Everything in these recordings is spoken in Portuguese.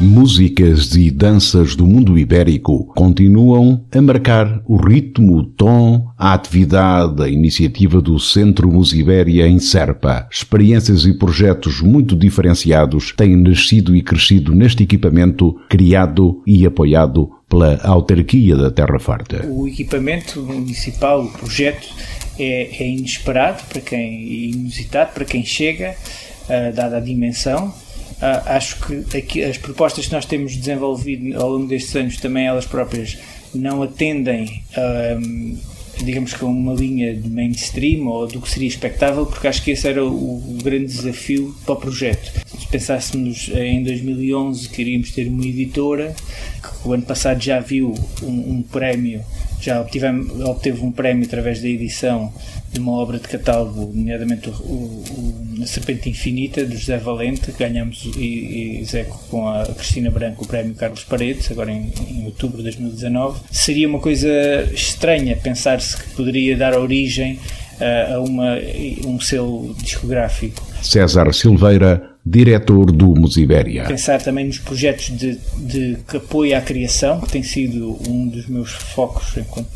Músicas e danças do mundo ibérico continuam a marcar o ritmo, o tom, a atividade, a iniciativa do Centro Musibéria em Serpa. Experiências e projetos muito diferenciados têm nascido e crescido neste equipamento criado e apoiado pela autarquia da Terra Farta. O equipamento municipal, o projeto, é, é inesperado para quem, inusitado para quem chega, uh, dada a dimensão acho que aqui, as propostas que nós temos desenvolvido ao longo destes anos também elas próprias não atendem uh, digamos que uma linha de mainstream ou do que seria expectável porque acho que esse era o, grande desafio para o projeto. Se pensássemos em 2011 que iríamos ter uma editora que o ano passado já viu um, um prémio já obteve um prémio através da edição de uma obra de catálogo, nomeadamente o, o, A Serpente Infinita, de José Valente, ganhamos e, e com a Cristina Branco o prémio Carlos Paredes, agora em, em outubro de 2019. Seria uma coisa estranha pensar-se que poderia dar origem a, a uma, um selo discográfico. César Silveira diretor do Musibéria. Pensar também nos projetos de, de apoio à criação, que tem sido um dos meus focos enquanto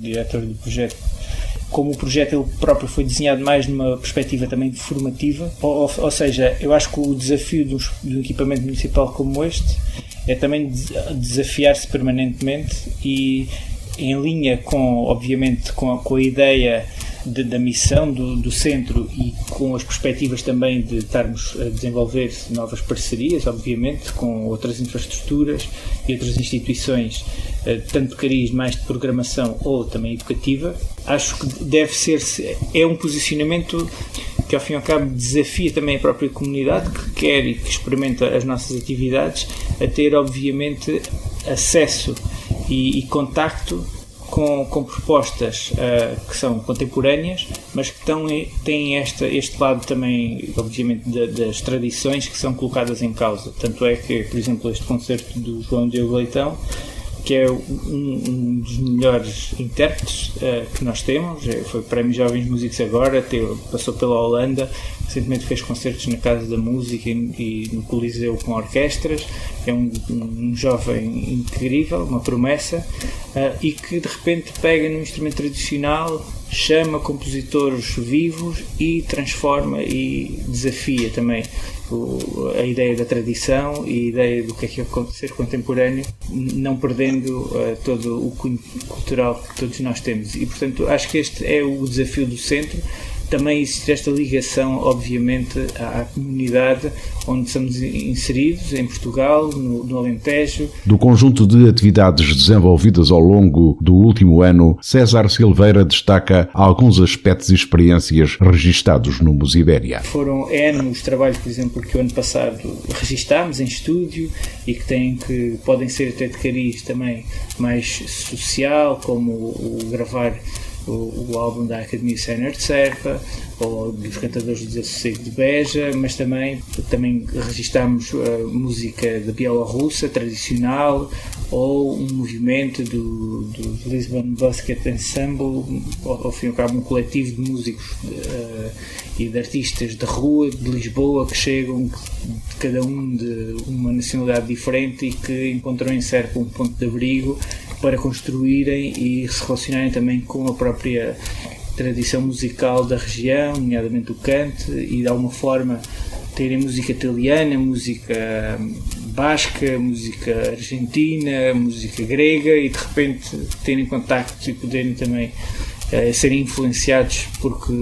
diretor do projeto como o projeto ele próprio foi desenhado mais numa perspectiva também formativa, ou, ou seja, eu acho que o desafio de um equipamento municipal como este é também desafiar-se permanentemente e em linha com, obviamente, com a, com a ideia de, da missão do, do, centro e com as perspectivas também de estarmos a desenvolver novas parcerias, obviamente, com outras infraestruturas e outras instituições, eh, tanto de cariz mais de programação ou também educativa. Acho que deve ser, é um posicionamento que ao fim e ao cabo desafia também a própria comunidade que quer e que experimenta as nossas atividades a ter obviamente acesso e, e contacto com, com propostas uh, que são contemporâneas, mas que estão, têm esta, este lado também, obviamente, de, das tradições que são colocadas em causa. Tanto é que, por exemplo, este concerto do João Diogo Leitão, que é um, um dos melhores intérpretes uh, que nós temos, foi Prémio Jovens Músicos agora, teve, passou pela Holanda, recentemente fez concertos na Casa da Música e, no Coliseu com orquestras, é um, um jovem incrível, uma promessa, uh, e que de repente pega num instrumento tradicional, chama compositores vivos e transforma e desafia também o, a ideia da tradição e a ideia do que é que ser contemporâneo, não perdendo uh, todo o cunho cultural que todos nós temos. E, portanto, acho que este é o desafio do centro também existe esta ligação, obviamente, à, comunidade onde estamos inseridos, em Portugal, no, no, Alentejo. Do conjunto de atividades desenvolvidas ao longo do último ano, César Silveira destaca alguns aspectos e experiências registados no Musibéria. Foram N os trabalhos, por exemplo, que o ano passado registámos em estúdio e que, têm que podem ser até de cariz também mais social, como o, o gravar o, o álbum da Academia Sénior de Serpa, ou dos cantadores do Desassossego de Beja, mas também, também registámos uh, música da Bielorrússia tradicional, ou um movimento do, do Lisbon Basket Ensemble, ou, ao fim e ao cabo um coletivo de músicos uh, e de artistas de rua de Lisboa que chegam cada um de uma nacionalidade diferente e que encontram em Serpa um ponto de abrigo para construírem e se relacionarem também com a própria tradição musical da região, nomeadamente o cante, e de alguma forma terem música italiana, música basca, música argentina, música grega e de repente terem contactos e poderem também uh, serem influenciados porque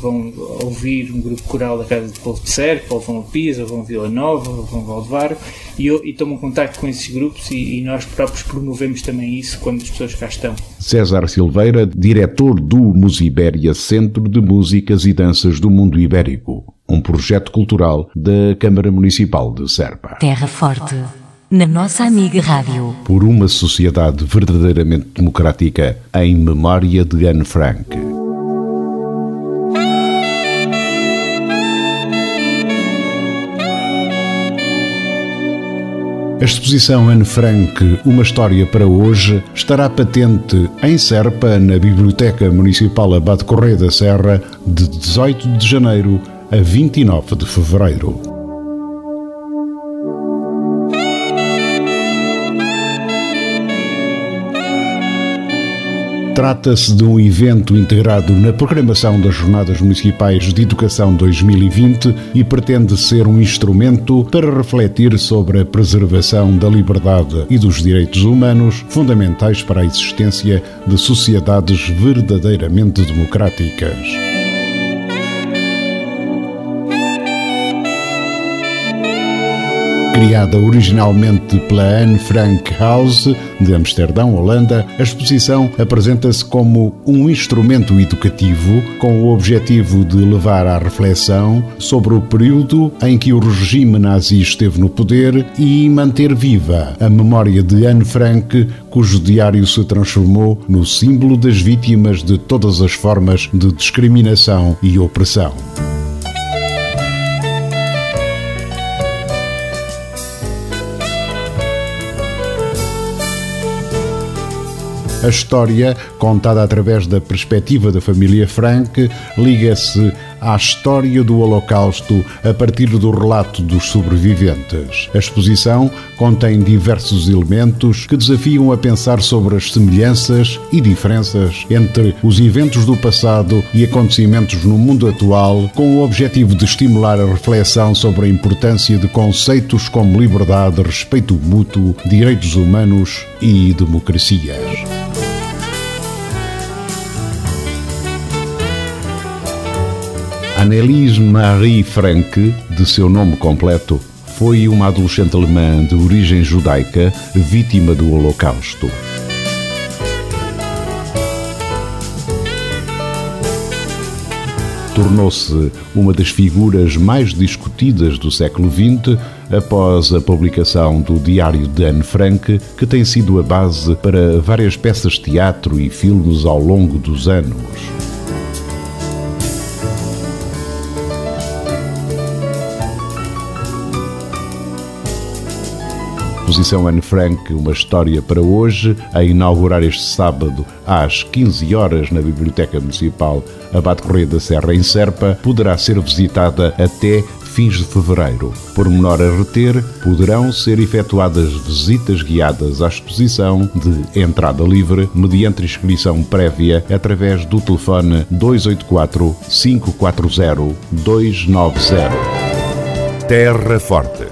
vão ouvir um grupo coral da Casa de Povo de Serpa, ou vão a Pisa, ou vão a Vila Nova, ou vão a Valdevaro e, e tomam contato com esses grupos e, e, nós próprios promovemos também isso quando as pessoas cá estão. César Silveira, diretor do Musibéria Centro de Músicas e Danças do Mundo Ibérico, um projeto cultural da Câmara Municipal de Serpa. Terra Forte na nossa amiga Rádio. Por uma sociedade verdadeiramente democrática em memória de Anne Frank. A exposição Anne Frank, Uma História para Hoje, estará patente em Serpa, na Biblioteca Municipal Abade Correia da Serra, de 18 de janeiro a 29 de fevereiro. Trata-se de um evento integrado na programação das Jornadas Municipais de Educação 2020 e pretende ser um instrumento para refletir sobre a preservação da liberdade e dos direitos humanos, fundamentais para a existência de sociedades verdadeiramente democráticas. Criada originalmente pela Anne Frank House de Amsterdão, Holanda, a exposição apresenta-se como um instrumento educativo com o objetivo de levar à reflexão sobre o período em que o regime nazi esteve no poder e manter viva a memória de Anne Frank, cujo diário se transformou no símbolo das vítimas de todas as formas de discriminação e opressão. A história, contada através da perspectiva da família Frank, liga-se à história do Holocausto a partir do relato dos sobreviventes. A exposição contém diversos elementos que desafiam a pensar sobre as semelhanças e diferenças entre os eventos do passado e acontecimentos no mundo atual, com o objetivo de estimular a reflexão sobre a importância de conceitos como liberdade, respeito mútuo, direitos humanos e democracias. Annelise Marie Frank, de seu nome completo, foi uma adolescente alemã de origem judaica vítima do Holocausto. Tornou-se uma das figuras mais discutidas do século XX após a publicação do Diário de Anne Frank, que tem sido a base para várias peças de teatro e filmes ao longo dos anos. Exposição Anne Frank, uma história para hoje, a inaugurar este sábado às 15 horas na Biblioteca Municipal Abate Correia da Serra, em Serpa, poderá ser visitada até fins de fevereiro. Por menor a reter, poderão ser efetuadas visitas guiadas à exposição de entrada livre mediante inscrição prévia através do telefone 284 540 290. Terra Forte